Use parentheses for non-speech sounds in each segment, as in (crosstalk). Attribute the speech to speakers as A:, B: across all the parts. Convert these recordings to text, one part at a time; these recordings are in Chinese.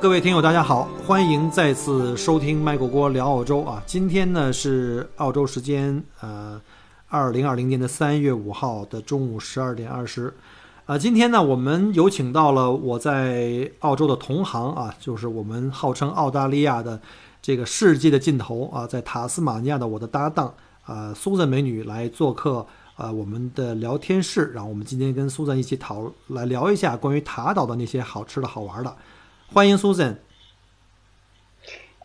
A: 各位听友，大家好，欢迎再次收听麦果锅聊澳洲啊！今天呢是澳洲时间呃二零二零年的三月五号的中午十二点二十，啊，今天呢我们有请到了我在澳洲的同行啊，就是我们号称澳大利亚的这个世界的尽头啊，在塔斯马尼亚的我的搭档啊苏珊美女来做客啊我们的聊天室，然后我们今天跟苏珊一起讨来聊一下关于塔岛的那些好吃的好玩的。欢迎 Susan。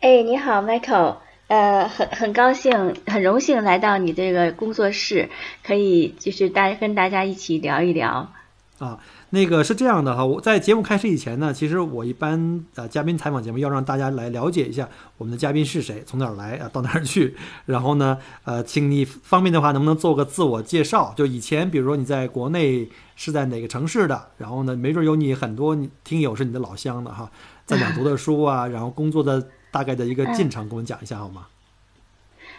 B: 哎，你好，Michael。呃，很很高兴，很荣幸来到你这个工作室，可以就是大家跟大家一起聊一聊。
A: 啊，那个是这样的哈，我在节目开始以前呢，其实我一般呃嘉宾采访节目要让大家来了解一下我们的嘉宾是谁，从哪儿来啊，到哪儿去。然后呢，呃，请你方便的话，能不能做个自我介绍？就以前比如说你在国内。是在哪个城市的？然后呢，没准有你很多听友是你的老乡的哈，在哪读的书啊？然后工作的大概的一个进程，给我们讲一下好吗？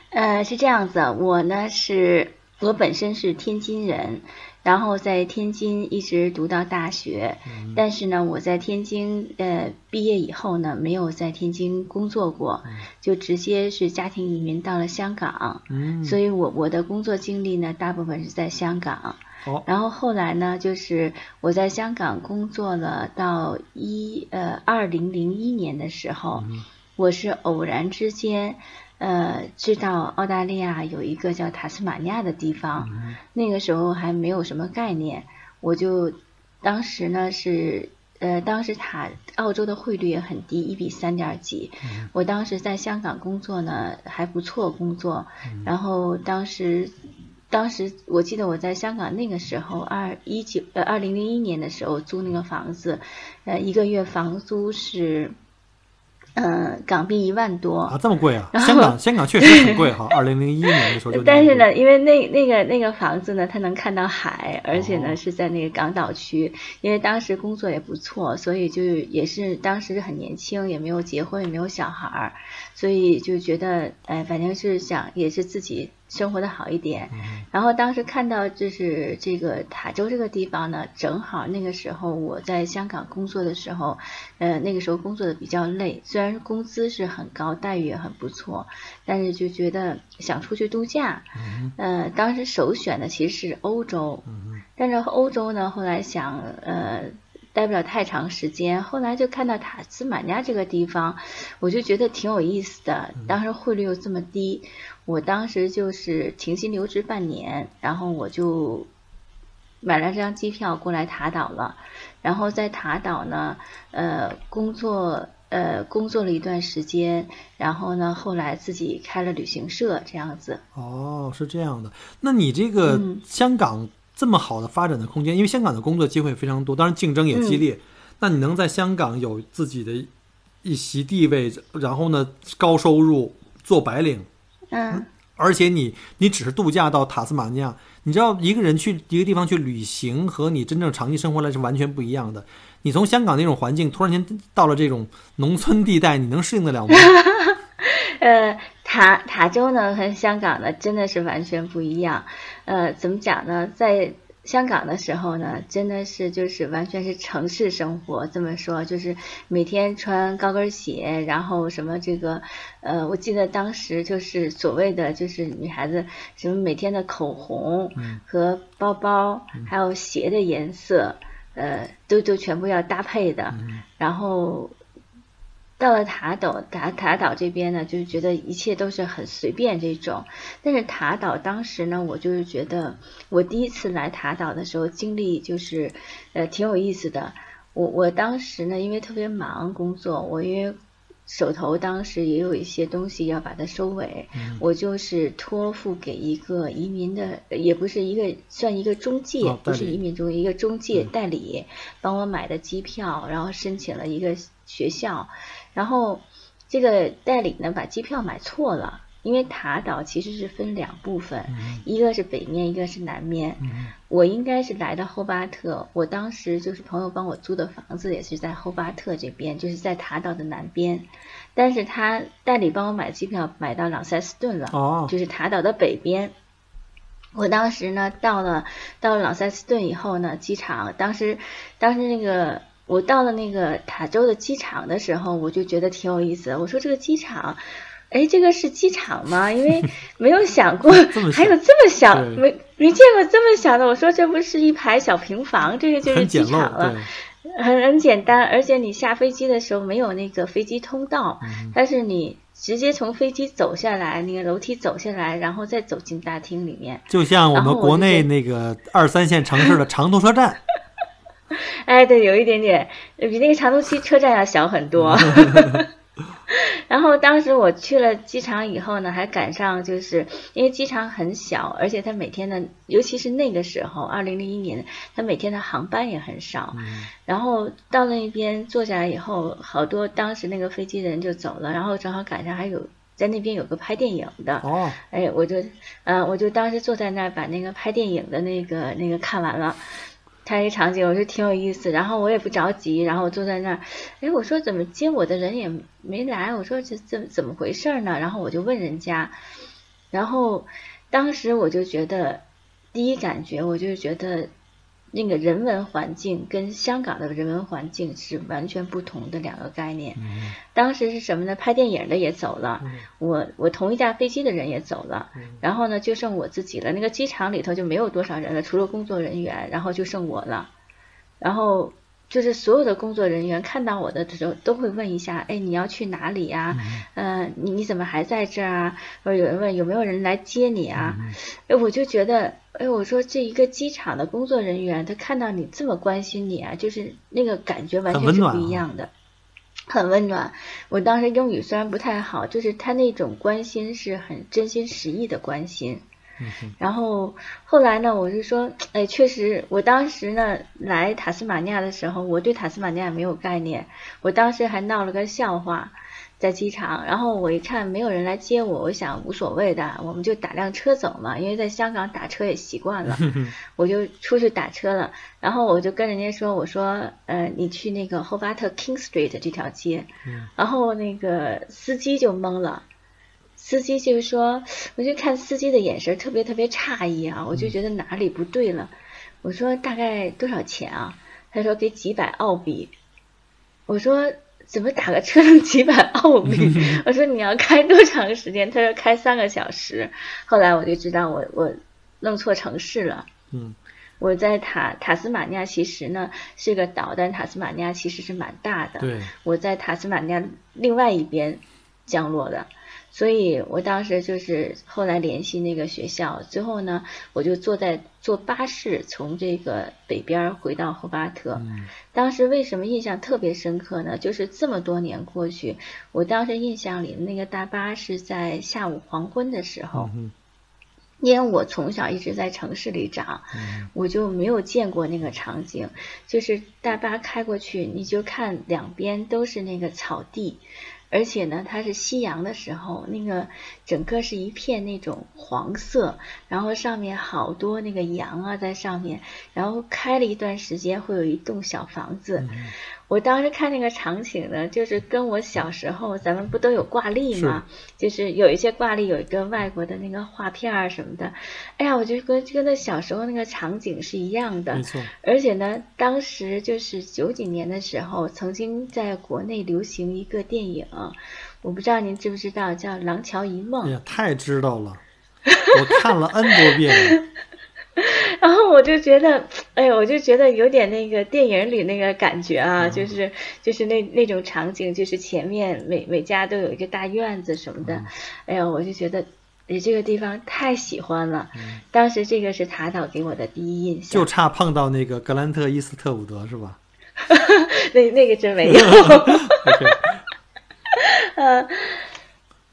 B: 呃，是这样子，我呢是，我本身是天津人，然后在天津一直读到大学，但是呢，我在天津呃毕业以后呢，没有在天津工作过，就直接是家庭移民到了香港，所以我我的工作经历呢，大部分是在香港。然后后来呢，就是我在香港工作了到一呃二零零一年的时候，我是偶然之间呃知道澳大利亚有一个叫塔斯马尼亚的地方，那个时候还没有什么概念，我就当时呢是呃当时塔澳洲的汇率也很低，一比三点几，我当时在香港工作呢还不错工作，然后当时。当时我记得我在香港那个时候，二一九呃二零零一年的时候租那个房子，呃一个月房租是。嗯，港币一万多
A: 啊，这么贵啊！(laughs) 香港香港确实很贵哈。(laughs) 二零零一年的时候就。
B: 但是呢，因为那那个那个房子呢，它能看到海，而且呢是在那个港岛区。因为当时工作也不错，所以就也是当时很年轻，也没有结婚，也没有小孩儿，所以就觉得哎，反正是想也是自己生活的好一点。然后当时看到就是这个塔州这个地方呢，正好那个时候我在香港工作的时候，呃，那个时候工作的比较累，虽然。工资是很高，待遇也很不错，但是就觉得想出去度假。呃，当时首选的其实是欧洲，但是欧洲呢，后来想呃待不了太长时间，后来就看到塔斯马尼亚这个地方，我就觉得挺有意思的。当时汇率又这么低，我当时就是停薪留职半年，然后我就买了张机票过来塔岛了。然后在塔岛呢，呃，工作。呃，工作了一段时间，然后呢，后来自己开了旅行社，这样子。
A: 哦，是这样的。那你这个香港这么好的发展的空间，因为香港的工作机会非常多，当然竞争也激烈。那你能在香港有自己的一席地位，然后呢，高收入做白领，
B: 嗯，
A: 而且你你只是度假到塔斯马尼亚，你知道一个人去一个地方去旅行和你真正长期生活来是完全不一样的。你从香港那种环境突然间到了这种农村地带，你能适应得了吗？(laughs)
B: 呃，塔塔州呢和香港呢真的是完全不一样。呃，怎么讲呢？在香港的时候呢，真的是就是完全是城市生活。这么说就是每天穿高跟鞋，然后什么这个呃，我记得当时就是所谓的就是女孩子什么每天的口红和包包还有鞋的颜色。呃，都都全部要搭配的，然后到了塔岛塔塔岛这边呢，就是觉得一切都是很随便这种。但是塔岛当时呢，我就是觉得我第一次来塔岛的时候，经历就是呃挺有意思的。我我当时呢，因为特别忙工作，我因为手头当时也有一些东西要把它收尾，我就是托付给一个移民的，也不是一个算一个中介，不是移民中一个中介代理，帮我买的机票，然后申请了一个学校，然后这个代理呢把机票买错了。因为塔岛其实是分两部分，一个是北面，一个是南面。我应该是来到后巴特，我当时就是朋友帮我租的房子，也是在后巴特这边，就是在塔岛的南边。但是他代理帮我买机票，买到朗塞斯顿了，就是塔岛的北边。我当时呢，到了到了朗塞斯顿以后呢，机场当时当时那个我到了那个塔州的机场的时候，我就觉得挺有意思。我说这个机场。哎，这个是机场吗？因为 (laughs) 没有想过还有这么小，没没见过这么小的。我说这不是一排小平房，这个就是机场了，很很简单。而且你下飞机的时候没有那个飞机通道，但是你直接从飞机走下来，那个楼梯走下来，然后再走进大厅里面，
A: 就像我们国内那个二三线城市的长途车站。(laughs)
B: 哎，对，有一点点比那个长途汽车站要小很多。(laughs) (laughs) 然后当时我去了机场以后呢，还赶上就是因为机场很小，而且它每天的，尤其是那个时候，二零零一年，它每天的航班也很少。然后到那边坐下来以后，好多当时那个飞机的人就走了，然后正好赶上还有在那边有个拍电影的。哦。哎，我就，嗯，我就当时坐在那儿把那个拍电影的那个那个看完了。看一场景，我就挺有意思。然后我也不着急，然后我坐在那儿，哎，我说怎么接我的人也没来？我说这怎怎么回事呢？然后我就问人家，然后当时我就觉得，第一感觉我就觉得。那个人文环境跟香港的人文环境是完全不同的两个概念。当时是什么呢？拍电影的也走了，我我同一架飞机的人也走了，然后呢就剩我自己了。那个机场里头就没有多少人了，除了工作人员，然后就剩我了，然后。就是所有的工作人员看到我的时候，都会问一下：“哎，你要去哪里呀？嗯，你你怎么还在这儿啊？”或者有人问有没有人来接你啊？哎，我就觉得，哎，我说这一个机场的工作人员，他看到你这么关心你啊，就是那个感觉完全是不一样的，很温暖。我当时英语虽然不太好，就是他那种关心是很真心实意的关心。然后后来呢，我就说，哎，确实，我当时呢来塔斯马尼亚的时候，我对塔斯马尼亚没有概念，我当时还闹了个笑话，在机场，然后我一看没有人来接我，我想无所谓的，我们就打辆车走嘛，因为在香港打车也习惯了，(laughs) 我就出去打车了，然后我就跟人家说，我说，呃，你去那个霍巴特 King Street 这条街，然后那个司机就懵了。司机就是说，我就看司机的眼神特别特别诧异啊，我就觉得哪里不对了。我说大概多少钱啊？他说给几百澳币。我说怎么打个车能几百澳币？(laughs) 我说你要开多长时间？他说开三个小时。后来我就知道我我弄错城市了。嗯，我在塔塔斯马尼亚其实呢是个岛，但塔斯马尼亚其实是蛮大的。
A: 对，
B: 我在塔斯马尼亚另外一边降落的。所以我当时就是后来联系那个学校，最后呢，我就坐在坐巴士从这个北边回到霍巴特。当时为什么印象特别深刻呢？就是这么多年过去，我当时印象里那个大巴是在下午黄昏的时候，因为我从小一直在城市里长，我就没有见过那个场景。就是大巴开过去，你就看两边都是那个草地。而且呢，它是夕阳的时候，那个整个是一片那种黄色，然后上面好多那个羊啊在上面，然后开了一段时间会有一栋小房子。我当时看那个场景呢，就是跟我小时候咱们不都有挂历吗？就是有一些挂历有一个外国的那个画片儿什么的。哎呀，我就跟跟那小时候那个场景是一样的。
A: 没错。
B: 而且呢，当时就是九几年的时候，曾经在国内流行一个电影，我不知道您知不知道，叫《廊桥遗梦》。
A: 哎呀，太知道了，我看了 N 多遍。(laughs)
B: 然后我就觉得，哎我就觉得有点那个电影里那个感觉啊，就是就是那那种场景，就是前面每每家都有一个大院子什么的，哎呀，我就觉得你这个地方太喜欢了。当时这个是塔岛给我的第一印象，
A: 就差碰到那个格兰特伊斯特伍德是吧？(laughs)
B: 那那个真没有。(laughs) 呃，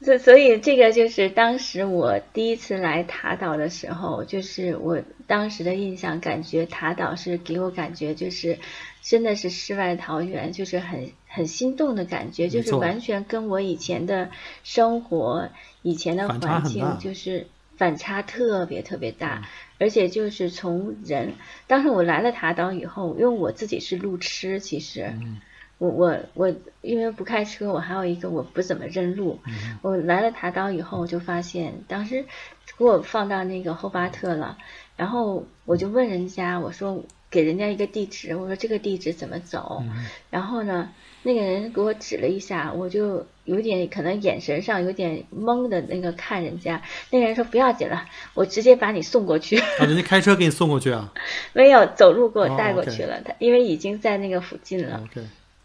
B: 所所以这个就是当时我第一次来塔岛的时候，就是我当时的印象，感觉塔岛是给我感觉就是真的是世外桃源，就是很很心动的感觉，就是完全跟我以前的生活、以前的环境就是反差特别特别大，而且就是从人，当时我来了塔岛以后，因为我自己是路痴，其实。我我我，因为不开车，我还有一个我不怎么认路。我来了塔岛以后，我就发现当时给我放到那个后巴特了，然后我就问人家，我说给人家一个地址，我说这个地址怎么走？然后呢，那个人给我指了一下，我就有点可能眼神上有点懵的那个看人家。那个人说不要紧了，我直接把你送过去。
A: 啊，人家开车给你送过去啊？(laughs)
B: 没有，走路给我带过去了。他因为已经在那个附近了。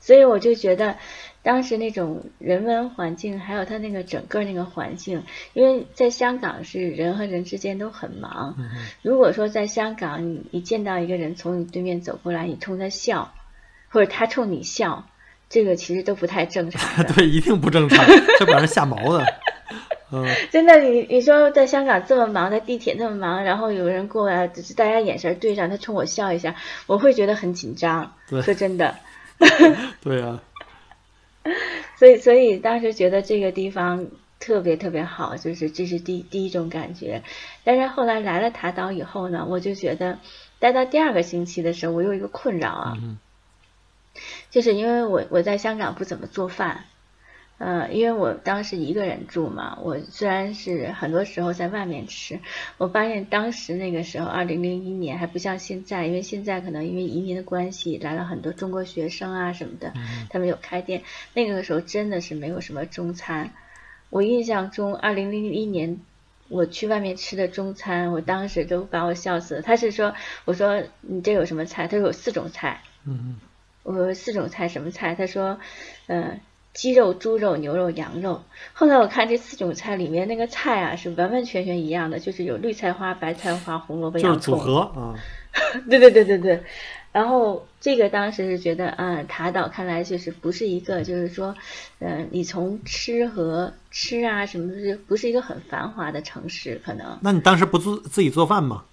B: 所以我就觉得，当时那种人文环境，还有他那个整个那个环境，因为在香港是人和人之间都很忙。如果说在香港，你你见到一个人从你对面走过来，你冲他笑，或者他冲你笑，这个其实都不太正常。(laughs)
A: 对，一定不正常，这把人吓毛的。(laughs) 嗯，
B: 真的，你你说在香港这么忙，在地铁那么忙，然后有人过来，大家眼神对上，他冲我笑一下，我会觉得很紧张。说真的。(laughs)
A: 对啊，(laughs)
B: 所以所以当时觉得这个地方特别特别好，就是这是第第一种感觉。但是后来来了塔岛以后呢，我就觉得待到第二个星期的时候，我有一个困扰啊，就是因为我我在香港不怎么做饭。呃，因为我当时一个人住嘛，我虽然是很多时候在外面吃，我发现当时那个时候，二零零一年还不像现在，因为现在可能因为移民的关系来了很多中国学生啊什么的，他们有开店。那个时候真的是没有什么中餐。我印象中，二零零一年我去外面吃的中餐，我当时都把我笑死了。他是说，我说你这有什么菜？他说有四种菜。嗯嗯。我说四种菜什么菜？他说，嗯。鸡肉、猪肉、牛肉、羊肉。后来我看这四种菜里面那个菜啊，是完完全全一样的，就是有绿菜花、白菜花、红萝卜、洋
A: 葱。就是组合啊。(laughs)
B: 对对对对对。然后这个当时是觉得，啊，塔岛看来就是不是一个，就是说，嗯，你从吃和吃啊什么的，不是一个很繁华的城市，可能。
A: 那你当时不自自己做饭吗？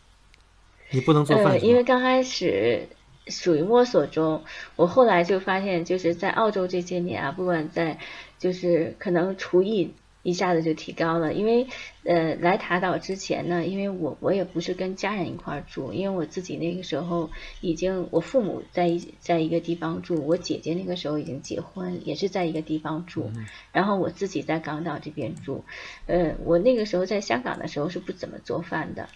A: 你不能做饭。
B: 因为刚开始。属于摸索中，我后来就发现，就是在澳洲这些年啊，不管在，就是可能厨艺一下子就提高了。因为，呃，来塔岛之前呢，因为我我也不是跟家人一块儿住，因为我自己那个时候已经，我父母在一在一个地方住，我姐姐那个时候已经结婚，也是在一个地方住，然后我自己在港岛这边住。呃，我那个时候在香港的时候是不怎么做饭的，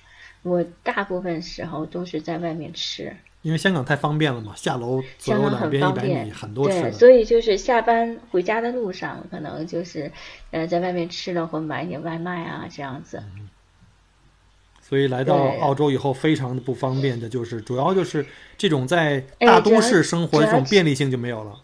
B: 我大部分时候都是在外面吃。
A: 因为香港太方便了嘛，下楼左右两边一百米，很多
B: 对，所以就是下班回家的路上，可能就是呃在外面吃了或买点外卖啊这样子。
A: 所以来到澳洲以后，非常的不方便的就是，主要就是这种在大都市生活这种便利性就没有了。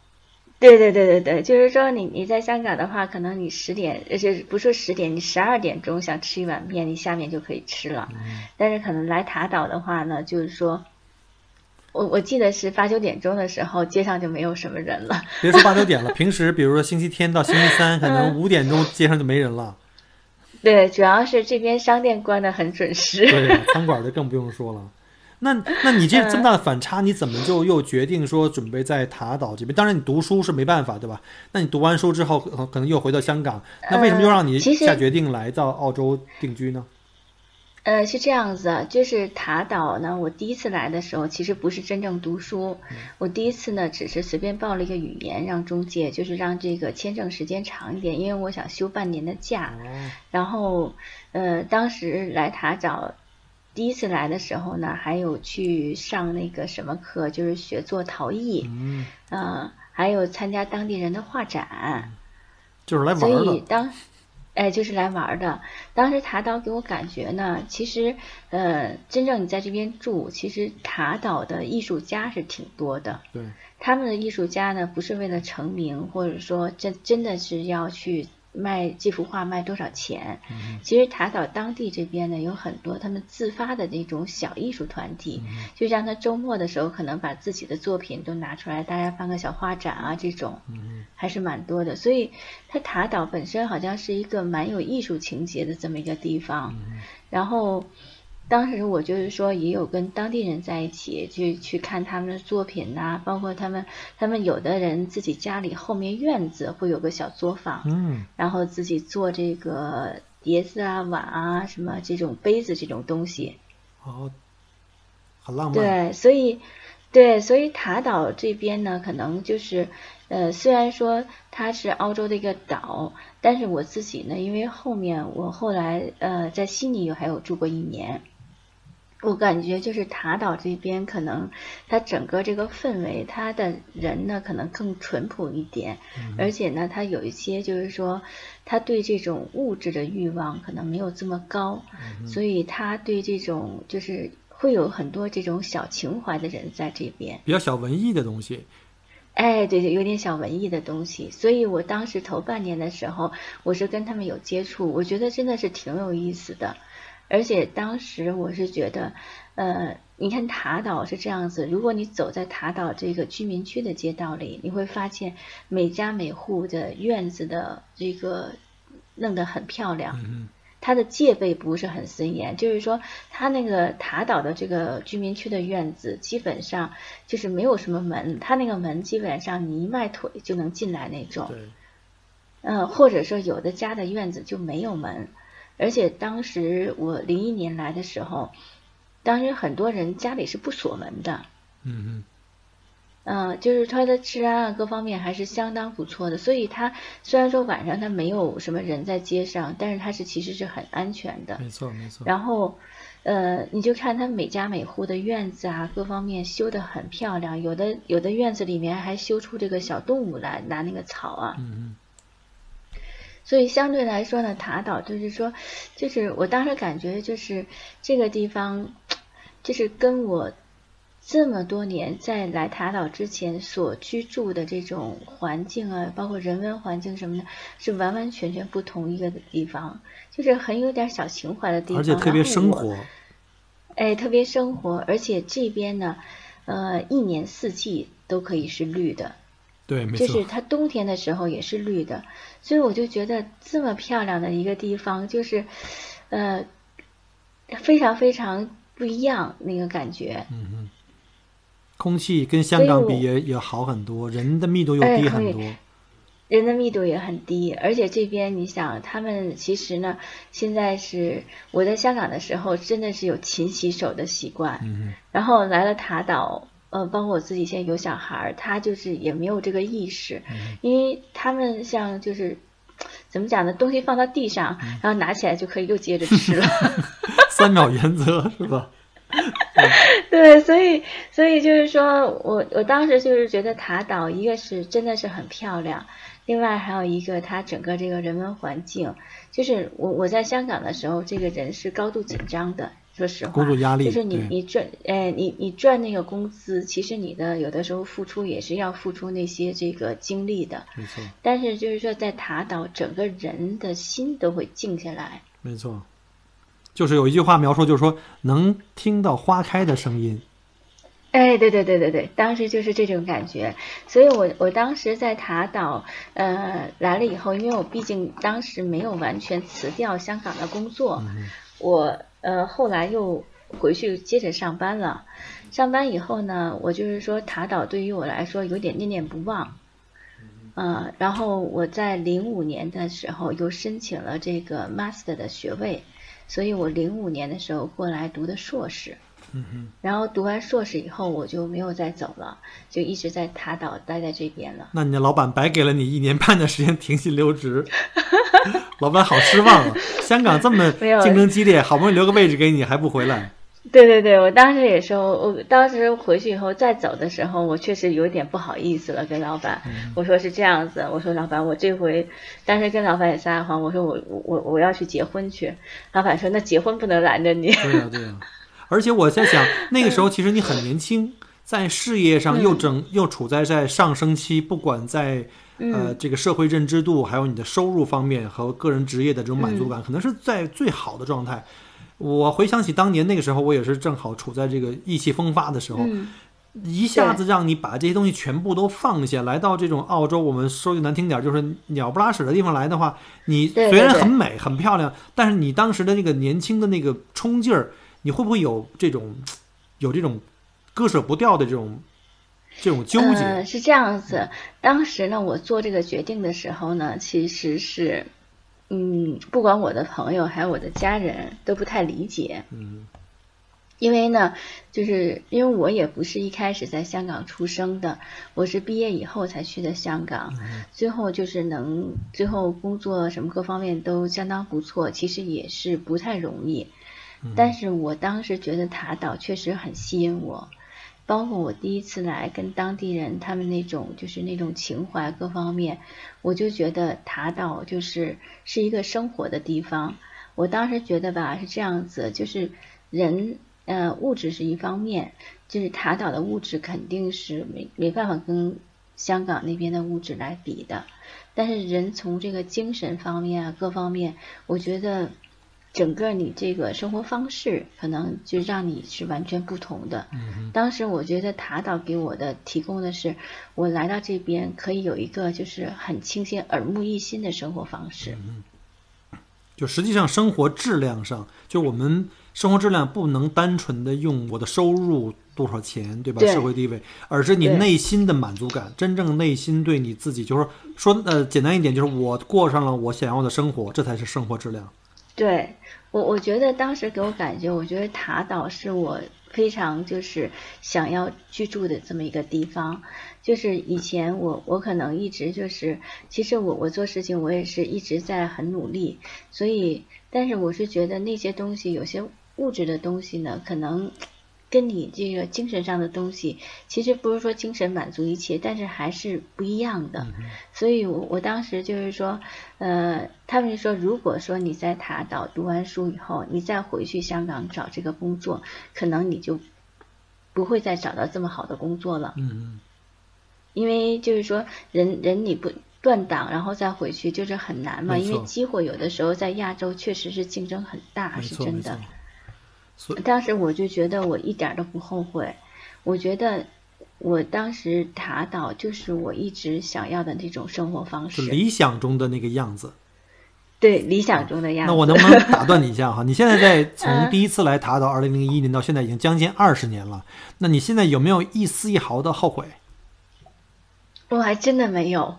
B: 对对对对对，就是说你你在香港的话，可能你十点，而且不说十点，你十二点钟想吃一碗面，你下面就可以吃了。但是可能来塔岛的话呢，就是说。我我记得是八九点钟的时候，街上就没有什么人了。
A: 别说八九点了，平时比如说星期天到星期三，可能五点钟街上就没人了。(laughs)
B: 对，主要是这边商店关的很准时。
A: 对，餐馆的更不用说了。那那你这这么大的反差，你怎么就又决定说准备在塔岛这边？当然，你读书是没办法，对吧？那你读完书之后，可能又回到香港，那为什么又让你下决定来到澳洲定居呢？
B: 呃，是这样子，就是塔岛呢。我第一次来的时候，其实不是真正读书。我第一次呢，只是随便报了一个语言，让中介就是让这个签证时间长一点，因为我想休半年的假。然后，呃，当时来塔岛，第一次来的时候呢，还有去上那个什么课，就是学做陶艺。嗯。还有参加当地人的画展。
A: 就是来玩
B: 的。所以当。(laughs) 哎，就是来玩的。当时塔岛给我感觉呢，其实，呃，真正你在这边住，其实塔岛的艺术家是挺多的。
A: 对。
B: 他们的艺术家呢，不是为了成名，或者说真真的是要去卖这幅画卖多少钱。其实塔岛当地这边呢，有很多他们自发的这种小艺术团体，就让他周末的时候可能把自己的作品都拿出来，大家办个小画展啊，这种还是蛮多的。所以，他塔岛本身好像是一个蛮有艺术情节的这么一个地方，然后。当时我就是说，也有跟当地人在一起，去去看他们的作品呐，包括他们，他们有的人自己家里后面院子会有个小作坊，
A: 嗯，
B: 然后自己做这个碟子啊、碗啊、什么这种杯子这种东西，
A: 哦，很浪漫。
B: 对，所以，对，所以塔岛这边呢，可能就是，呃，虽然说它是澳洲的一个岛，但是我自己呢，因为后面我后来呃在悉尼还有住过一年。我感觉就是塔岛这边，可能它整个这个氛围，它的人呢可能更淳朴一点，而且呢，它有一些就是说，他对这种物质的欲望可能没有这么高，所以他对这种就是会有很多这种小情怀的人在这边，
A: 比较小文艺的东西。
B: 哎，对对，有点小文艺的东西。所以我当时头半年的时候，我是跟他们有接触，我觉得真的是挺有意思的。而且当时我是觉得，呃，你看塔岛是这样子，如果你走在塔岛这个居民区的街道里，你会发现每家每户的院子的这个弄得很漂亮。
A: 嗯
B: 它的戒备不是很森严，就是说，它那个塔岛的这个居民区的院子基本上就是没有什么门，它那个门基本上你一迈腿就能进来那种。
A: 对。
B: 嗯，或者说有的家的院子就没有门。而且当时我零一年来的时候，当时很多人家里是不锁门的。
A: 嗯嗯。
B: 嗯，就是它的治安啊各方面还是相当不错的，所以它虽然说晚上它没有什么人在街上，但是它是其实是很安全的。
A: 没错没错。
B: 然后，呃，你就看它每家每户的院子啊，各方面修的很漂亮，有的有的院子里面还修出这个小动物来，拿那个草啊。
A: 嗯嗯。
B: 所以相对来说呢，塔岛就是说，就是我当时感觉就是这个地方，就是跟我这么多年在来塔岛之前所居住的这种环境啊，包括人文环境什么的，是完完全全不同一个地方，就是很有点小情怀的地方，
A: 而且特别生活。
B: 哎，特别生活，而且这边呢，呃，一年四季都可以是绿的。
A: 对，没错。
B: 就是它冬天的时候也是绿的，所以我就觉得这么漂亮的一个地方，就是，呃，非常非常不一样那个感觉。
A: 嗯嗯。空气跟香港比也也好很多，人的密度又低很多。
B: 人的密度也很低，而且这边你想，他们其实呢，现在是我在香港的时候，真的是有勤洗手的习惯。
A: 嗯
B: 然后来了塔岛。呃，包括我自己现在有小孩儿，他就是也没有这个意识，因为他们像就是怎么讲呢？东西放到地上，然后拿起来就可以又接着吃了。(laughs)
A: 三秒原则是吧？(laughs)
B: 对，所以所以就是说我我当时就是觉得塔岛一个是真的是很漂亮，另外还有一个它整个这个人文环境，就是我我在香港的时候，这个人是高度紧张的。说实话，
A: 工作压力
B: 就是你你赚，哎，你你赚那个工资，其实你的有的时候付出也是要付出那些这个精力的。
A: 没错。
B: 但是就是说，在塔岛，整个人的心都会静下来。
A: 没错。就是有一句话描述，就是说能听到花开的声音。
B: 哎，对对对对对，当时就是这种感觉。所以我我当时在塔岛，呃，来了以后，因为我毕竟当时没有完全辞掉香港的工作，我。呃，后来又回去接着上班了。上班以后呢，我就是说塔岛对于我来说有点念念不忘。呃，然后我在零五年的时候又申请了这个 master 的学位，所以我零五年的时候过来读的硕士。
A: 嗯哼。
B: 然后读完硕士以后，我就没有再走了，就一直在塔岛待在这边了。
A: 那你的老板白给了你一年半的时间停薪留职。(laughs) 老板好失望啊！香港这么 (laughs) 竞争激烈，好不容易留个位置给你，还不回来？
B: 对对对，我当时也说，我当时回去以后再走的时候，我确实有点不好意思了，跟老板我说是这样子，我说老板，我这回当时跟老板也撒谎，我说我我我要去结婚去。老板说那结婚不能拦着你。
A: 对呀对呀，而且我在想，(laughs) 那个时候其实你很年轻，在事业上又正又处在在上升期，不管在。呃，这个社会认知度，还有你的收入方面和个人职业的这种满足感，可能是在最好的状态。我回想起当年那个时候，我也是正好处在这个意气风发的时候，一下子让你把这些东西全部都放下，来到这种澳洲，我们说句难听点，就是鸟不拉屎的地方来的话，你虽然很美很漂亮，但是你当时的那个年轻的那个冲劲儿，你会不会有这种 (tsk) 有这种割舍不掉的这种？这种纠结
B: 是这样子。当时呢，我做这个决定的时候呢，其实是，嗯，不管我的朋友还有我的家人都不太理解。
A: 嗯。
B: 因为呢，就是因为我也不是一开始在香港出生的，我是毕业以后才去的香港，最后就是能最后工作什么各方面都相当不错，其实也是不太容易。但是我当时觉得塔岛确实很吸引我。包括我第一次来，跟当地人他们那种就是那种情怀各方面，我就觉得塔岛就是是一个生活的地方。我当时觉得吧是这样子，就是人呃物质是一方面，就是塔岛的物质肯定是没没办法跟香港那边的物质来比的，但是人从这个精神方面啊各方面，我觉得。整个你这个生活方式可能就让你是完全不同的。当时我觉得塔岛给我的提供的是，我来到这边可以有一个就是很清新、耳目一新的生活方式。
A: 就实际上生活质量上，就我们生活质量不能单纯的用我的收入多少钱，对吧？社会地位，而是你内心的满足感，真正内心对你自己，就是说，呃，简单一点，就是我过上了我想要的生活，这才是生活质量。
B: 对。我我觉得当时给我感觉，我觉得塔岛是我非常就是想要居住的这么一个地方。就是以前我我可能一直就是，其实我我做事情我也是一直在很努力，所以但是我是觉得那些东西有些物质的东西呢，可能。跟你这个精神上的东西，其实不是说精神满足一切，但是还是不一样的。所以，我我当时就是说，呃，他们就说，如果说你在塔岛读完书以后，你再回去香港找这个工作，可能你就不会再找到这么好的工作了。
A: 嗯嗯。
B: 因为就是说，人人你不断档，然后再回去，就是很难嘛。因为机会有的时候在亚洲确实是竞争很大，是真的。当时我就觉得我一点都不后悔，我觉得我当时塔岛就是我一直想要的那种生活方式，
A: 理想中的那个样子。
B: 对，理想中的样子。
A: 那我能不能打断你一下哈？你现在在 (laughs) 从第一次来塔岛，二零零一年到现在已经将近二十年了，那你现在有没有一丝一毫的后悔？
B: 我还真的没有。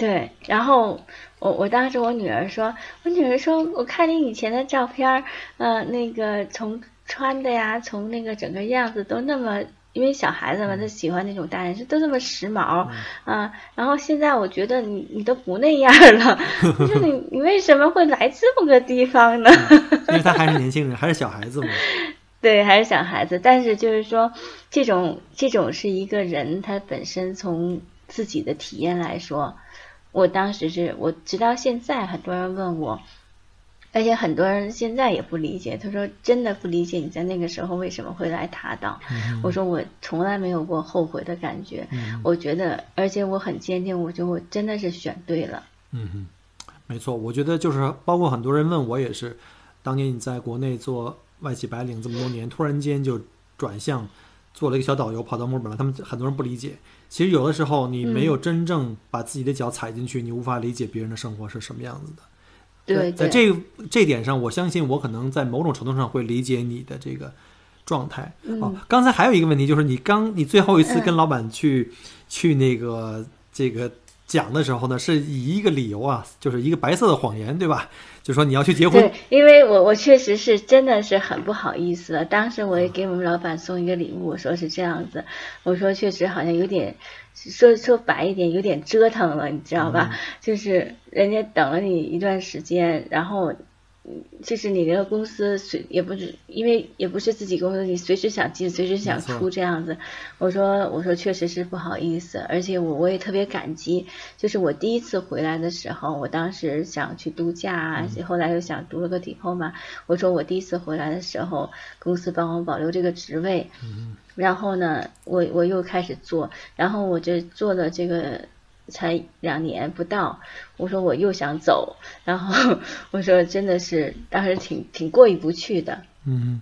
B: 对，然后我我当时我女儿说，我女儿说，我看你以前的照片，呃，那个从穿的呀，从那个整个样子都那么，因为小孩子嘛，他喜欢那种大人，是都那么时髦啊。然后现在我觉得你你都不那样了，(laughs) 我说你你为什么会来这么个地方呢？
A: 因为他还是年轻人，还是小孩子嘛。(laughs)
B: 对，还是小孩子，但是就是说，这种这种是一个人他本身从自己的体验来说。我当时是我直到现在，很多人问我，而且很多人现在也不理解。他说：“真的不理解你在那个时候为什么会来塔岛。”我说：“我从来没有过后悔的感觉。我觉得，而且我很坚定，我觉得我真的是选对了。”
A: 嗯哼，没错。我觉得就是包括很多人问我也是，当年你在国内做外企白领这么多年，突然间就转向做了一个小导游，跑到墨尔本了。他们很多人不理解。其实有的时候，你没有真正把自己的脚踩进去，你无法理解别人的生活是什么样子的。
B: 对，
A: 在这这点上，我相信我可能在某种程度上会理解你的这个状态。哦，刚才还有一个问题，就是你刚你最后一次跟老板去去那个这个讲的时候呢，是以一个理由啊，就是一个白色的谎言，对吧？就说你要去结婚，
B: 对，因为我我确实是真的是很不好意思了。当时我也给我们老板送一个礼物，我说是这样子，我说确实好像有点，说说白一点，有点折腾了，你知道吧？就是人家等了你一段时间，然后。就是你这个公司随也不是，因为也不是自己公司，你随时想进，随时想出这样子。我说我说确实是不好意思，而且我我也特别感激。就是我第一次回来的时候，我当时想去度假，后来又想读了个 diploma。我说我第一次回来的时候，公司帮我保留这个职位。然后呢，我我又开始做，然后我这做了这个。才两年不到，我说我又想走，然后我说真的是当时挺挺过意不去的。
A: 嗯，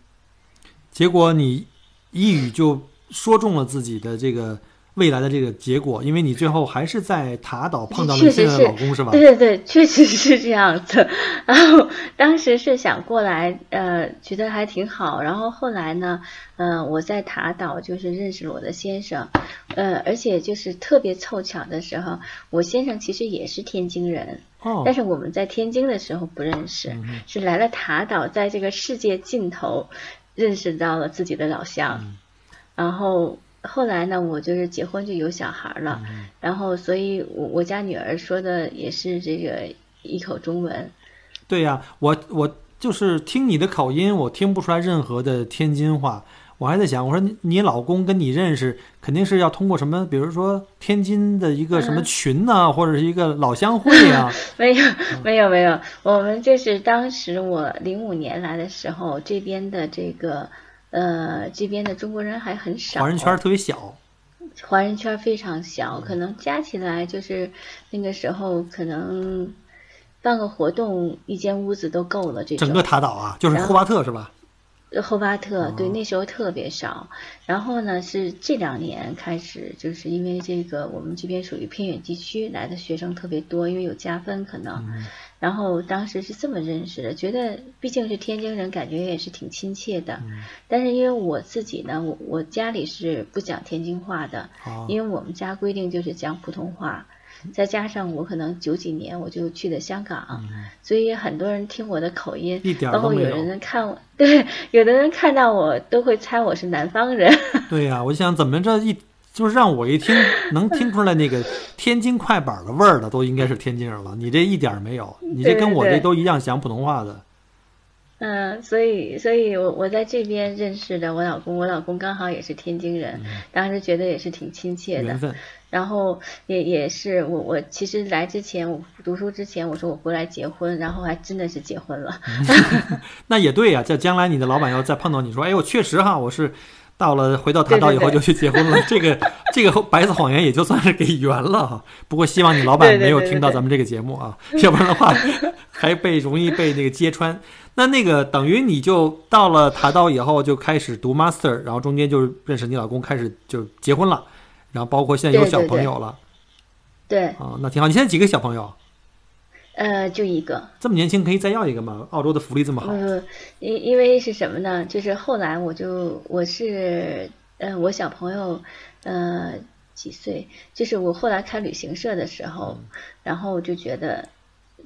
A: 结果你一语就说中了自己的这个未来的这个结果，因为你最后还是在塔岛碰到了现在的老公，是吧？
B: 对对对，确实是这样子。然后当时是想过来，呃，觉得还挺好。然后后来呢，嗯、我在塔岛就是认识了我的先生，呃，而且就是特别凑巧的时候，我先生其实也是天津人，
A: 哦
B: 但，是我们在天津的时候不认识，
A: 嗯
B: 是来了塔岛，在这个世界尽头认识到了自己的老乡，
A: 嗯
B: 然后后来呢，我就是结婚就有小孩了，
A: 嗯
B: 然后所以我我家女儿说的也是这个一口中文，
A: 对呀、我我就是听你的口音，我听不出来任何的天津话。我还在想，我说你你老公跟你认识，肯定是要通过什么，比如说天津的一个什么
B: 嗯
A: 群呐、或者是一个老乡会啊。(laughs)
B: 没有没有没有，我们就是当时我零五年来的时候，这边的这个呃这边的中国人还很少，
A: 华人圈特别小，
B: 华人圈非常小，可能加起来就是那个时候可能办个活动，一间屋子都够了。这
A: 整个塔岛啊，就是霍巴特是吧？
B: 霍巴特，对，
A: 哦
B: 那时候特别少。然后呢，是这两年开始，就是因为这个我们这边属于偏远地区，来的学生特别多，因为有加分可能。
A: 嗯
B: 然后当时是这么认识的，觉得毕竟是天津人，感觉也是挺亲切的。
A: 嗯
B: 但是因为我自己呢，我我家里是不讲天津话的，
A: 哦
B: 因为我们家规定就是讲普通话。再加上我可能九几年我就去的香港，所以很多人听我的口音，
A: 嗯一点
B: 包
A: 都没有
B: 括有人看我，(laughs) 对，有的人看到我都会猜我是南方人。
A: 对呀、我就想怎么着一就是让我一听能听出来那个天津快板的味儿的，都应该是天津人了。你这一点儿没有，你这跟我这都一样讲普通话的。
B: 嗯，所以，所以我我在这边认识的我老公，我老公刚好也是天津人，当时觉得也是挺亲切的然后也也是我我其实来之前，我读书之前我说我回来结婚，然后还真的是结婚了。(laughs) (laughs)
A: 那也对呀、在将来你的老板要再碰到你说，哎，我确实哈，我是到了回到塔岛以后就去结婚了，(laughs) 这个这个白色谎言也就算是给圆了哈。不过希望你老板没有听到咱们这个节目啊，要不然的话 (laughs) 还被容易被那个揭穿。那那个等于你就到了塔岛以后就开始读 master，然后中间就认识你老公，开始就结婚了，然后包括现在有小朋友了
B: 对，
A: 啊，那挺好。你现在几个小朋友？
B: 呃，就一个。
A: 这么年轻可以再要一个吗？澳洲的福利这么好，
B: 呃，因因为是什么呢？就是后来我就我是呃，我小朋友呃几岁？就是我后来开旅行社的时候，然后我就觉得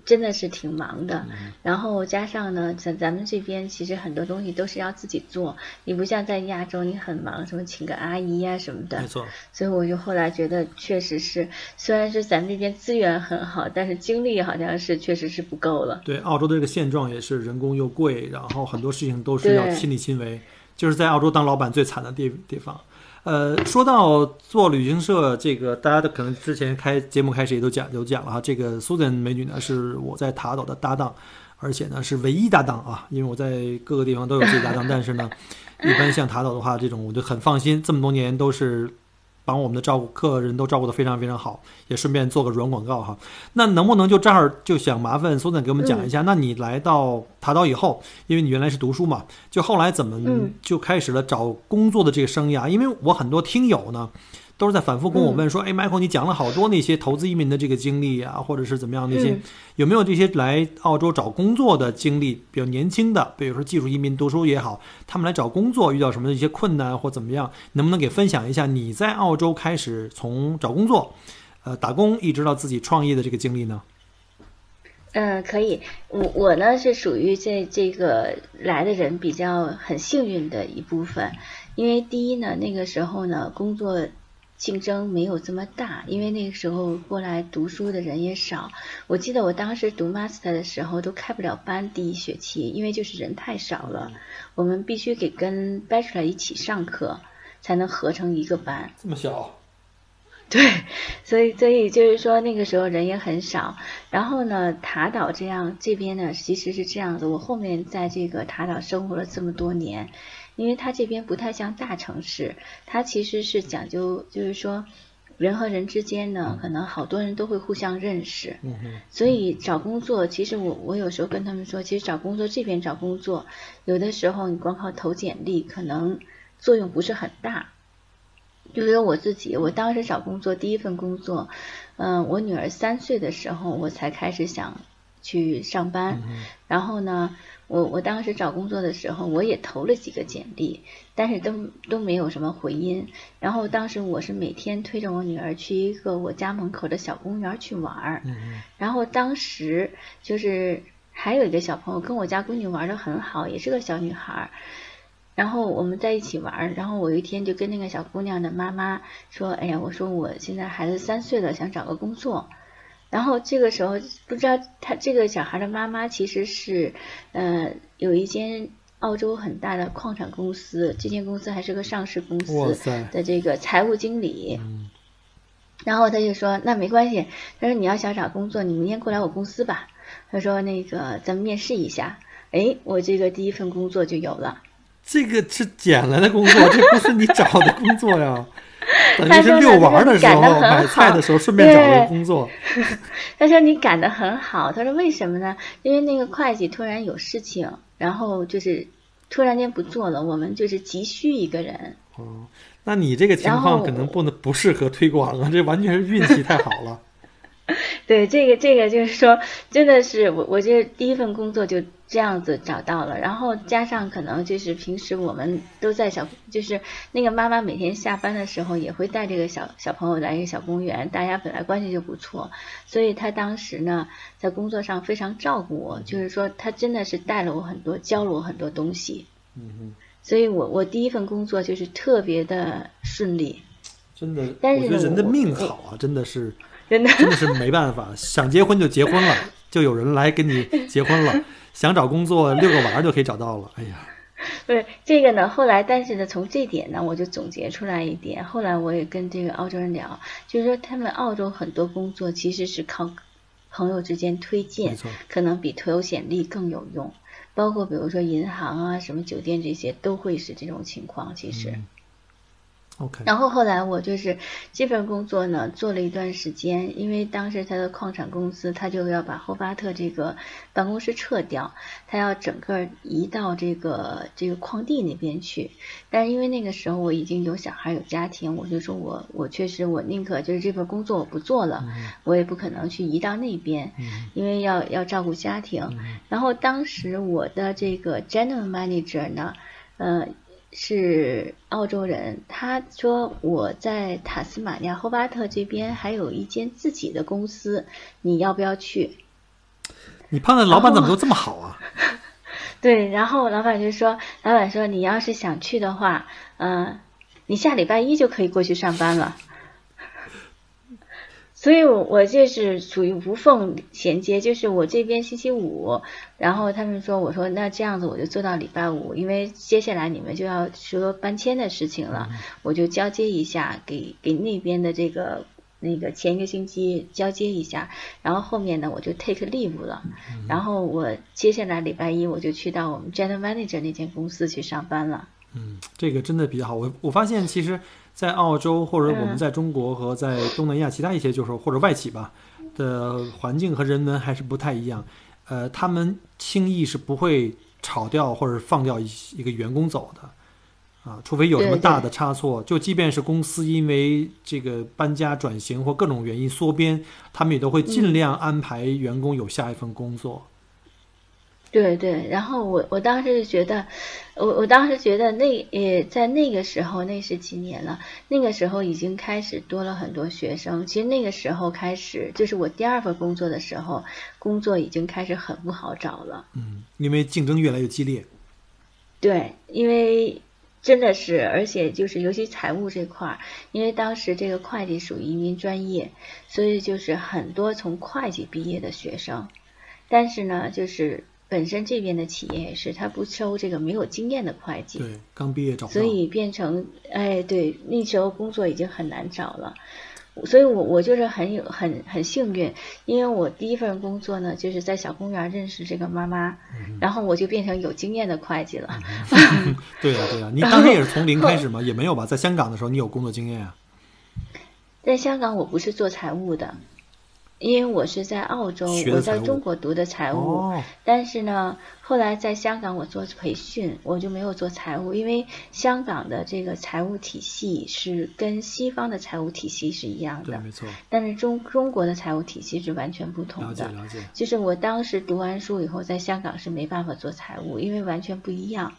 B: 真的是挺忙的。然后加上呢，咱咱们这边其实很多东西都是要自己做，你不像在亚洲，你很忙，什么请个阿姨呀、什么的
A: 没。错。
B: 所以我就后来觉得，确实是，虽然是咱们这边资源很好，但是精力好像是确实是不够了。
A: 对，澳洲的这个现状也是人工又贵，然后很多事情都是要亲力亲为，就是在澳洲当老板最惨的地地方。呃，说到做旅行社，这个大家都可能之前开节目开始也都讲有讲了哈。这个 Susan 美女呢是我在塔岛的搭档，而且呢是唯一搭档啊，因为我在各个地方都有自己搭档，但是呢，一般像塔岛的话，这种我就很放心，这么多年都是把我们的照顾客人都照顾得非常非常好，也顺便做个软广告哈。那能不能就这儿就想麻烦苏总给我们讲一下？那你来到塔岛以后，因为你原来是读书嘛，就后来怎么
B: 嗯
A: 就开始了找工作的这个生涯？因为我很多听友呢。都是在反复跟我问说，哎，Michael，你讲了好多那些投资移民的这个经历啊，或者是怎么样那些，
B: 嗯
A: 有没有这些来澳洲找工作的经历？比较年轻的，比如说技术移民读书也好，他们来找工作遇到什么一些困难或怎么样？能不能给分享一下你在澳洲开始从找工作，呃，打工一直到自己创业的这个经历呢？
B: 嗯，可以。我我呢是属于这这个来的人比较很幸运的一部分，因为第一呢，那个时候呢工作竞争没有这么大，因为那个时候过来读书的人也少。我记得我当时读 master 的时候都开不了班，第一学期，因为就是人太少了，我们必须给跟 bachelor 一起上课，才能合成一个班。
A: 这么小，(laughs)
B: 对，所以所以就是说那个时候人也很少。然后呢，塔岛这样这边呢其实是这样的，我后面在这个塔岛生活了这么多年，因为它这边不太像大城市，它其实是讲究就是说。人和人之间呢，可能好多人都会互相认识。
A: 嗯，
B: 所以找工作，其实我我有时候跟他们说，其实找工作这边找工作，有的时候你光靠投简历，可能作用不是很大。就比如我自己，我当时找工作第一份工作，嗯，我女儿三岁的时候，我才开始想去上班。然后呢，我我当时找工作的时候，我也投了几个简历，但是都都没有什么回音。然后当时我是每天推着我女儿去一个我家门口的小公园去玩儿。然后当时就是还有一个小朋友跟我家闺女玩的很好，也是个小女孩。然后我们在一起玩，然后我有一天就跟那个小姑娘的妈妈说：“哎呀，我说我现在孩子三岁了，想找个工作。”然后这个时候不知道他这个小孩的妈妈其实是呃有一间澳洲很大的矿产公司，这间公司还是个上市公司的这个财务经理。然后他就说：“那没关系，他说你要想找工作，你明天过来我公司吧。”他说：“那个咱们面试一下。”哎，我这个第一份工作就有了。
A: 这个是捡来的工作，这不是你找的工作呀。等于是遛弯的时候、买菜的时候顺便找的工作。(laughs)
B: 他说你赶得很好，他说为什么呢？因为那个会计突然有事情，然后就是突然间不做了，我们就是急需一个人。
A: 哦，那你这个情况可能不能不适合推广啊，这完全是运气太好了。(laughs)
B: 对，这个这个就是说，真的是我，我这第一份工作就这样子找到了，然后加上可能就是平时我们都在小，就是那个妈妈每天下班的时候也会带这个小小朋友来一个小公园，大家本来关系就不错，所以她当时呢在工作上非常照顾我，就是说她真的是带了我很多，教了我很多东西。
A: 嗯哼。
B: 所以我我第一份工作就是特别的顺利。
A: 真的，
B: 但是
A: 人的命好啊，真的是。
B: 真的
A: 真的是没办法，想结婚就结婚了，就有人来跟你结婚了；想找工作遛个弯就可以找到了。哎呀，
B: 对这个呢，后来但是呢，从这点呢，我就总结出来一点。后来我也跟这个澳洲人聊，就是说他们澳洲很多工作其实是靠朋友之间推荐，可能比投简历更有用。包括比如说银行啊、什么酒店这些，都会是这种情况。其实。然后后来我就是这份工作呢，做了一段时间，因为当时他的矿产公司他就要把霍巴特这个办公室撤掉，他要整个移到这个这个矿地那边去。但是因为那个时候我已经有小孩有家庭，我就说我我确实我宁可就是这份工作我不做了，我也不可能去移到那边，因为要要照顾家庭。然后当时我的这个 general manager 呢，呃。是澳洲人，他说我在塔斯马尼亚霍巴特这边还有一间自己的公司，你要不要去？
A: 你碰的老板怎么都这么好啊？(laughs)
B: 对，然后老板就说，老板说你要是想去的话，嗯，你下礼拜一就可以过去上班了。所以，我我这是属于无缝衔接，就是我这边星期五，然后他们说，我说那这样子我就做到礼拜五，因为接下来你们就要说搬迁的事情了，我就交接一下，给给那边的这个那个前一个星期交接一下，然后后面呢我就 take leave 了，然后我接下来礼拜一我就去到我们 general manager 那间公司去上班了。
A: 嗯，这个真的比较好。我我发现其实。在澳洲或者我们在中国和在东南亚其他一些就是或者外企吧的环境和人文还是不太一样，呃，他们轻易是不会炒掉或者放掉一一个员工走的，啊，除非有什么大的差错，就即便是公司因为这个搬家转型或各种原因缩编，他们也都会尽量安排员工有下一份工作。
B: 对对，然后我我当时就觉得，我我当时觉得那也在那个时候，那是几年了，那个时候已经开始多了很多学生。其实那个时候开始，就是我第二份工作的时候，工作已经开始很不好找了。
A: 嗯，因为竞争越来越激烈。
B: 对，因为真的是，而且就是尤其财务这块儿，因为当时这个会计属于移民专业，所以就是很多从会计毕业的学生，但是呢，就是。本身这边的企业也是，他不收这个没有经验的会计。
A: 对，刚毕业找。
B: 所以变成，哎，对，那时候工作已经很难找了。所以我我就是很有很很幸运，因为我第一份工作呢，就是在小公园认识这个妈妈，然后我就变成有经验的会计了。(laughs)
A: 对呀对呀，你当时也是从零开始吗？也没有吧？在香港的时候，你有工作经验啊？(laughs)
B: 在香港我不是做财务的，因为我是在澳洲，我在中国读的财务，但是呢，后来在香港我做培训，我就没有做财务，因为香港的这个财务体系是跟西方的财务体系是一样的，
A: 没错。
B: 但是中中国的财务体系是完全不同的。了
A: 解了解。
B: 就是我当时读完书以后，在香港是没办法做财务，因为完全不一样，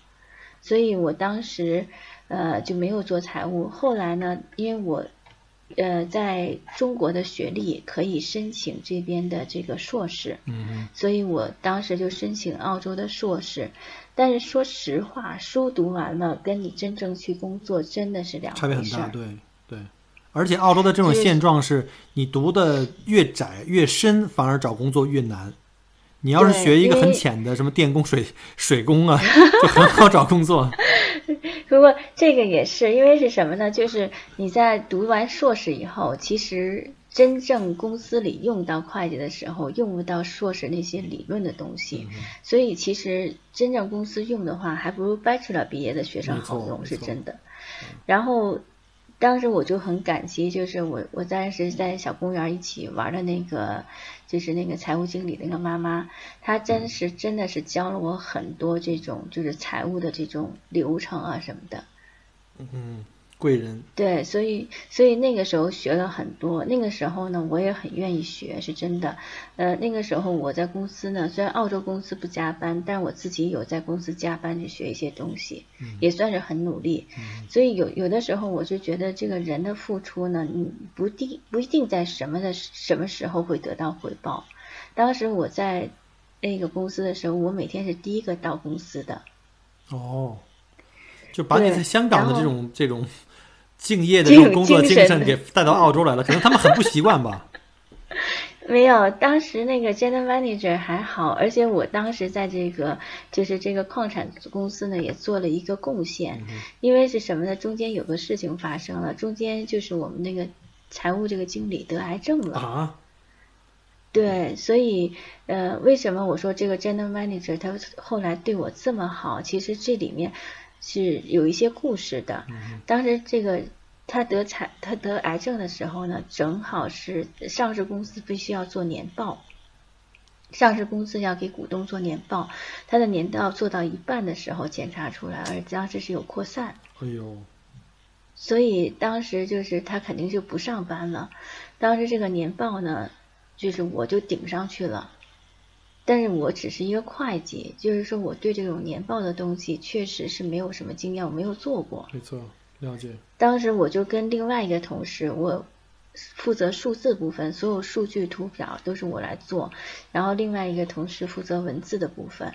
B: 所以我当时呃就没有做财务。后来呢，因为我。呃，在中国的学历可以申请这边的这个硕士，
A: 嗯
B: 所以我当时就申请澳洲的硕士。但是说实话，书读完了跟你真正去工作真的是两
A: 差别很大，对对。而且澳洲的这种现状是，你读的越窄越深，反而找工作越难。你要是学一个很浅的，什么电工、水水工啊，(laughs) 就很好找工作。(laughs)
B: 不过这个也是因为是什么呢？就是你在读完硕士以后，其实真正公司里用到会计的时候，用不到硕士那些理论的东西。所以其实真正公司用的话，还不如 Bachelor 毕业的学生好用，是真的。然后当时我就很感激，就是我我当时在小公园一起玩的那个。就是那个财务经理那个妈妈，她真是真的是教了我很多这种就是财务的这种流程啊什么的。
A: 嗯，贵人。
B: 对，所以所以那个时候学了很多。那个时候呢，我也很愿意学，是真的。呃，那个时候我在公司呢，虽然澳洲公司不加班，但我自己有在公司加班去学一些东西，也算是很努力。所以有有的时候，我就觉得这个人的付出呢，你不定不一定在什么的什么时候会得到回报。当时我在那个公司的时候，我每天是第一个到公司的。
A: 哦，就把你在香港的这种这种敬业的这种工作精神给带到澳洲来了，可能他们很不习惯吧。(laughs)
B: 没有，当时那个 general manager 还好，而且我当时在这个就是这个矿产公司呢，也做了一个贡献。因为是什么呢？中间有个事情发生了，中间就是我们那个财务这个经理得癌症了。
A: 啊。
B: 对，所以呃，为什么我说这个 general manager 他后来对我这么好？其实这里面是有一些故事的。当时这个。他得产，他得癌症的时候呢，正好是上市公司必须要做年报，上市公司要给股东做年报，他的年报做到一半的时候检查出来，而当时是有扩散。
A: 哎呦！
B: 所以当时就是他肯定就不上班了。当时这个年报呢，就是我就顶上去了，但是我只是一个会计，就是说我对这种年报的东西确实是没有什么经验，我没有做过。
A: 没错。了解。
B: 当时我就跟另外一个同事，我负责数字部分，所有数据图表都是我来做，然后另外一个同事负责文字的部分。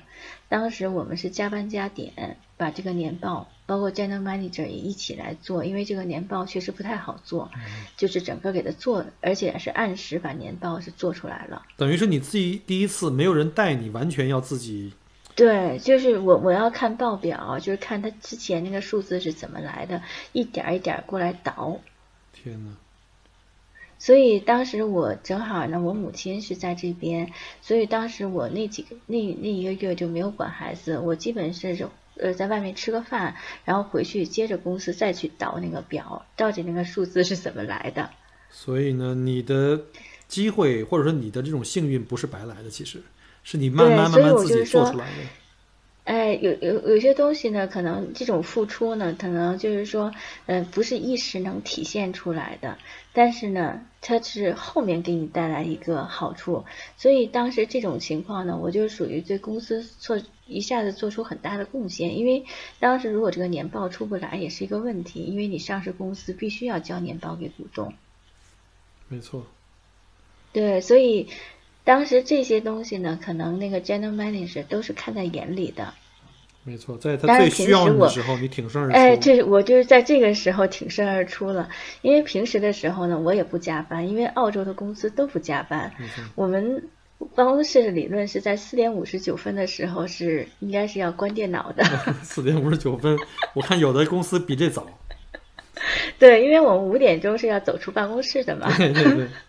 B: 当时我们是加班加点，把这个年报，包括 general manager 也一起来做，因为这个年报确实不太好做，就是整个给他做，而且是按时把年报是做出来了。
A: 等于是你自己第一次没有人带你，完全要自己。
B: 对，就是我我要看报表，就是看他之前那个数字是怎么来的，一点一点过来倒。
A: 天呐。
B: 所以当时我正好呢，我母亲是在这边，所以当时我那几个那那一个月就没有管孩子，我基本是呃在外面吃个饭，然后回去接着公司再去倒那个表，到底那个数字是怎么来的。
A: 所以呢，你的机会或者说你的这种幸运不是白来的，其实。是你慢慢慢慢自己做出来的。
B: 哎，有有有些东西呢，可能这种付出呢，可能就是说，嗯，不是一时能体现出来的，但是呢，它是后面给你带来一个好处。所以当时这种情况呢，我就属于对公司做一下子做出很大的贡献。因为当时如果这个年报出不来，也是一个问题，因为你上市公司必须要交年报给股东。
A: 没错。
B: 对，所以。当时这些东西呢，可能那个 general manager 都是看在眼里的。
A: 没错，在他最需要你的时候，你挺身而出。
B: 哎，这我就是在这个时候挺身而出了。因为平时的时候呢，我也不加班，因为澳洲的公司都不加班。我们办公室的理论是在四点五十九分的时候是应该是要关电脑的。(laughs)
A: 四点五十九分，我看有的公司比这早。
B: 对，因为我们五点钟是要走出办公室的嘛。
A: 对对对。(laughs)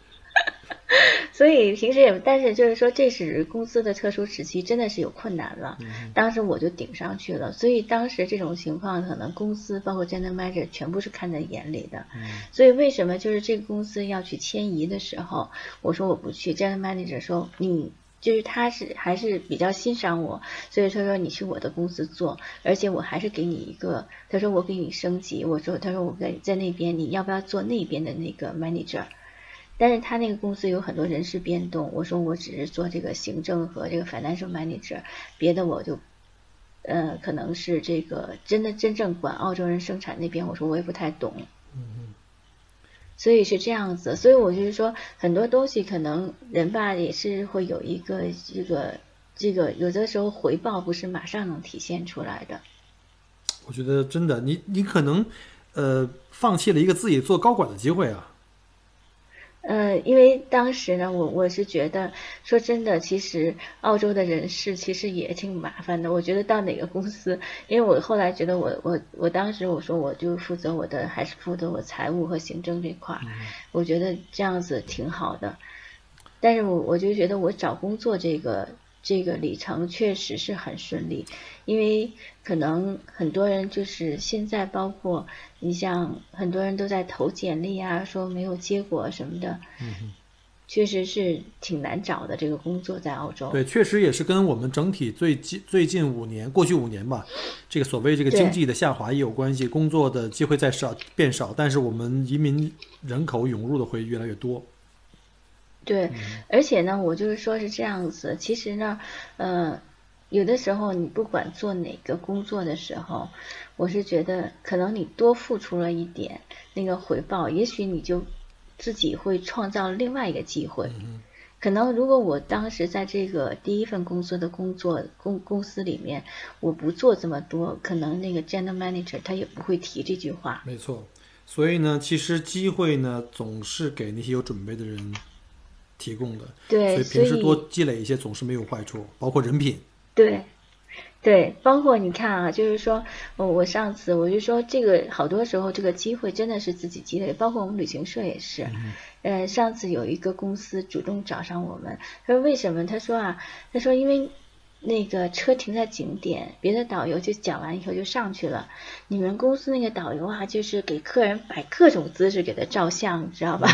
B: 所以平时也，但是就是说，这是公司的特殊时期，真的是有困难了。当时我就顶上去了，所以当时这种情况，可能公司包括 general manager 全部是看在眼里的。所以为什么就是这个公司要去迁移的时候，我说我不去，general manager 说你。就是他是还是比较欣赏我，所以他说你去我的公司做，而且我还是给你一个，他说我给你升级，我说他说我在在那边你要不要做那边的那个 manager？但是他那个公司有很多人事变动，我说我只是做这个行政和这个 financial manager，别的我就，呃，可能是这个真的真正管澳洲人生产那边，我说我也不太懂。所以是这样子，所以我就是说，很多东西可能人吧也是会有一个这个这个，有的时候回报不是马上能体现出来的。
A: 我觉得真的，你你可能呃放弃了一个自己做高管的机会啊。
B: 呃，因为当时呢，我我是觉得，说真的，其实澳洲的人事其实也挺麻烦的。我觉得到哪个公司，因为我后来觉得我我我当时我说我就负责我的，还是负责我财务和行政这块儿，我觉得这样子挺好的。但是我我就觉得我找工作这个。这个里程确实是很顺利，因为可能很多人就是现在，包括你像很多人都在投简历啊，说没有结果什么的，
A: 嗯，
B: 确实是挺难找的这个工作在澳洲。
A: 对，确实也是跟我们整体最近最近五年，过去五年吧，这个所谓这个经济的下滑也有关系，工作的机会在少变少，但是我们移民人口涌入的会越来越多。
B: 对，而且呢，我就是说是这样子。其实呢，呃，有的时候你不管做哪个工作的时候，我是觉得可能你多付出了一点那个回报，也许你就自己会创造另外一个机会。可能如果我当时在这个第一份工作的工作公公司里面，我不做这么多，可能那个 general manager 他也不会提这句话。
A: 没错，所以呢，其实机会呢，总是给那些有准备的人。提供的，
B: 对，
A: 所以平时多积累一些总是没有坏处，包括人品。
B: 对，对，包括你看啊，就是说，我我上次我就说，这个好多时候这个机会真的是自己积累，包括我们旅行社也是。呃，上次有一个公司主动找上我们，他说为什么？他说啊，他说因为那个车停在景点，别的导游就讲完以后就上去了，你们公司那个导游啊，就是给客人摆各种姿势给他照相，你知道吧？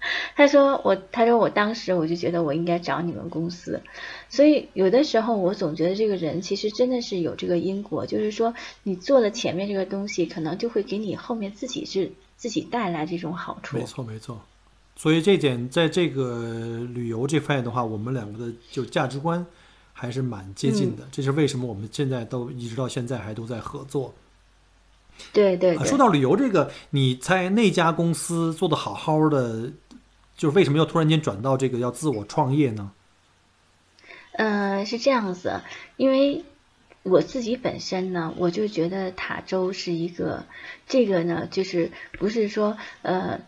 B: (laughs) 他说我，他说我当时我就觉得我应该找你们公司，所以有的时候我总觉得这个人其实真的是有这个因果，就是说你做了前面这个东西，可能就会给你后面自己是自己带来这种好处。
A: 没错没错，所以这点在这个旅游这方面的话，我们两个的就价值观还是蛮接近的，这是为什么我们现在都一直到现在还都在合作。
B: 对对，
A: 说到旅游这个，你在那家公司做的好好的。就是为什么要突然间转到这个要自我创业呢？
B: 呃，是这样子，因为我自己本身呢，我就觉得塔州是一个这个呢，就是不是说呃，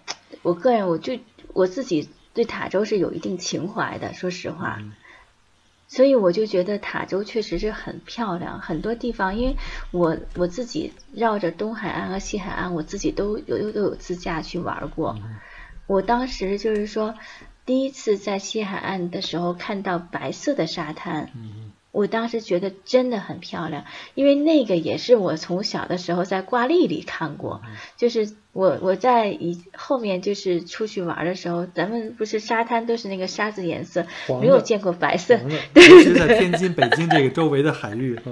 B: 我个人我就我自己对塔州是有一定情怀的，说实话，所以我就觉得塔州确实是很漂亮，很多地方，因为我我自己绕着东海岸和西海岸，我自己都有都有自驾去玩过。我当时就是说，第一次在西海岸的时候看到白色的沙滩，我当时觉得真的很漂亮，因为那个也是我从小的时候在挂历里看过，就是我我在以后面就是出去玩的时候，咱们不是沙滩都是那个沙子颜色，没有见过白色，
A: 对对对，在天津、北京这个周围的海域 (laughs)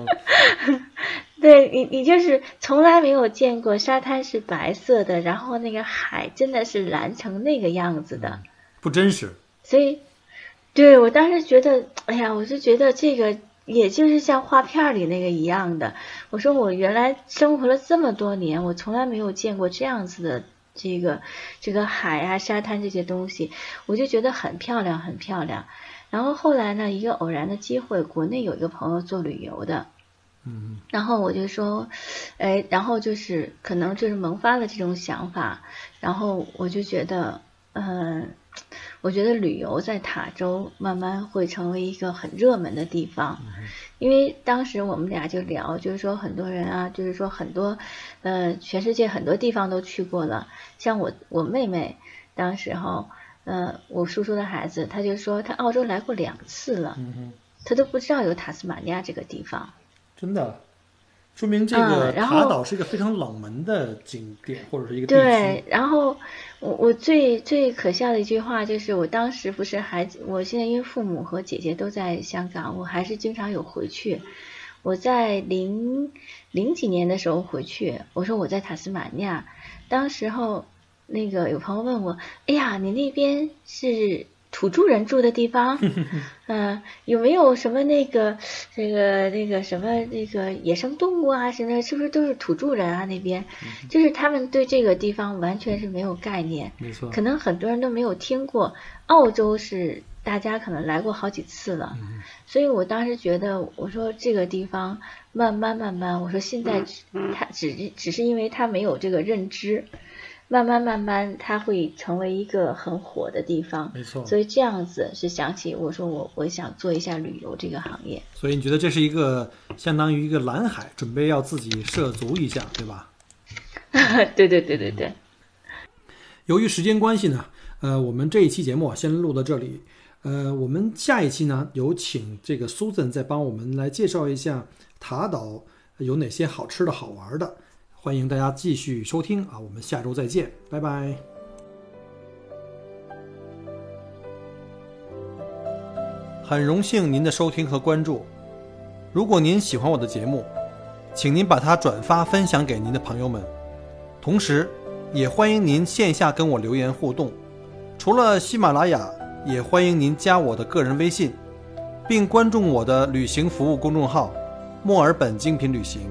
B: 对你，你就是从来没有见过沙滩是白色的，然后那个海真的是蓝成那个样子的，
A: 不真实。
B: 所以，对我当时觉得，哎呀，我就觉得这个也就是像画片里那个一样的。我说我原来生活了这么多年，我从来没有见过这样子的这个这个海啊、沙滩这些东西，我就觉得很漂亮，很漂亮。然后后来呢，一个偶然的机会，国内有一个朋友做旅游的。
A: 嗯，
B: 然后我就说，哎，然后就是可能就是萌发了这种想法，然后我就觉得，嗯，我觉得旅游在塔州慢慢会成为一个很热门的地方，因为当时我们俩就聊，就是说很多人啊，就是说很多，呃，全世界很多地方都去过了，像我我妹妹当时候。呃，我叔叔的孩子，他就说他澳洲来过两次了，他都不知道有塔斯马尼亚这个地方。
A: 真的，说明这个
B: 嗯然后
A: 塔岛是一个非常冷门的景点或者是一个地
B: 对。，然后我我最最可笑的一句话就是，我当时不是还，我现在因为父母和姐姐都在香港，我还是经常有回去。我在零零几年的时候回去，我说我在塔斯马尼亚，当时候那个有朋友问我，哎呀，你那边是土著人住的地方，嗯、(laughs) 有没有什么那个这个那个什么那个野生动物啊什么的，是不是都是土著人啊那边？就是他们对这个地方完全是没有概念，
A: 没错，
B: 可能很多人都没有听过。澳洲是大家可能来过好几次了，
A: 嗯。
B: 所以我当时觉得，我说这个地方慢慢慢慢，我说现在只他只只是因为他没有这个认知，慢慢慢慢它会成为一个很火的地方。
A: 没错。
B: 所以这样子是想起我说我我想做一下旅游这个行业。
A: 所以你觉得这是一个相当于一个蓝海，准备要自己涉足一下，对吧？(laughs)
B: 对对对对对，
A: 由于时间关系呢，呃，我们这一期节目啊先录到这里。呃，我们下一期呢，有请这个 Susan 再帮我们来介绍一下塔岛有哪些好吃的好玩的。欢迎大家继续收听啊，我们下周再见，拜拜。很荣幸您的收听和关注。如果您喜欢我的节目，请您把它转发分享给您的朋友们，同时也欢迎您线下跟我留言互动。除了喜马拉雅，也欢迎您加我的个人微信，并关注我的旅行服务公众号“墨尔本精品旅行”。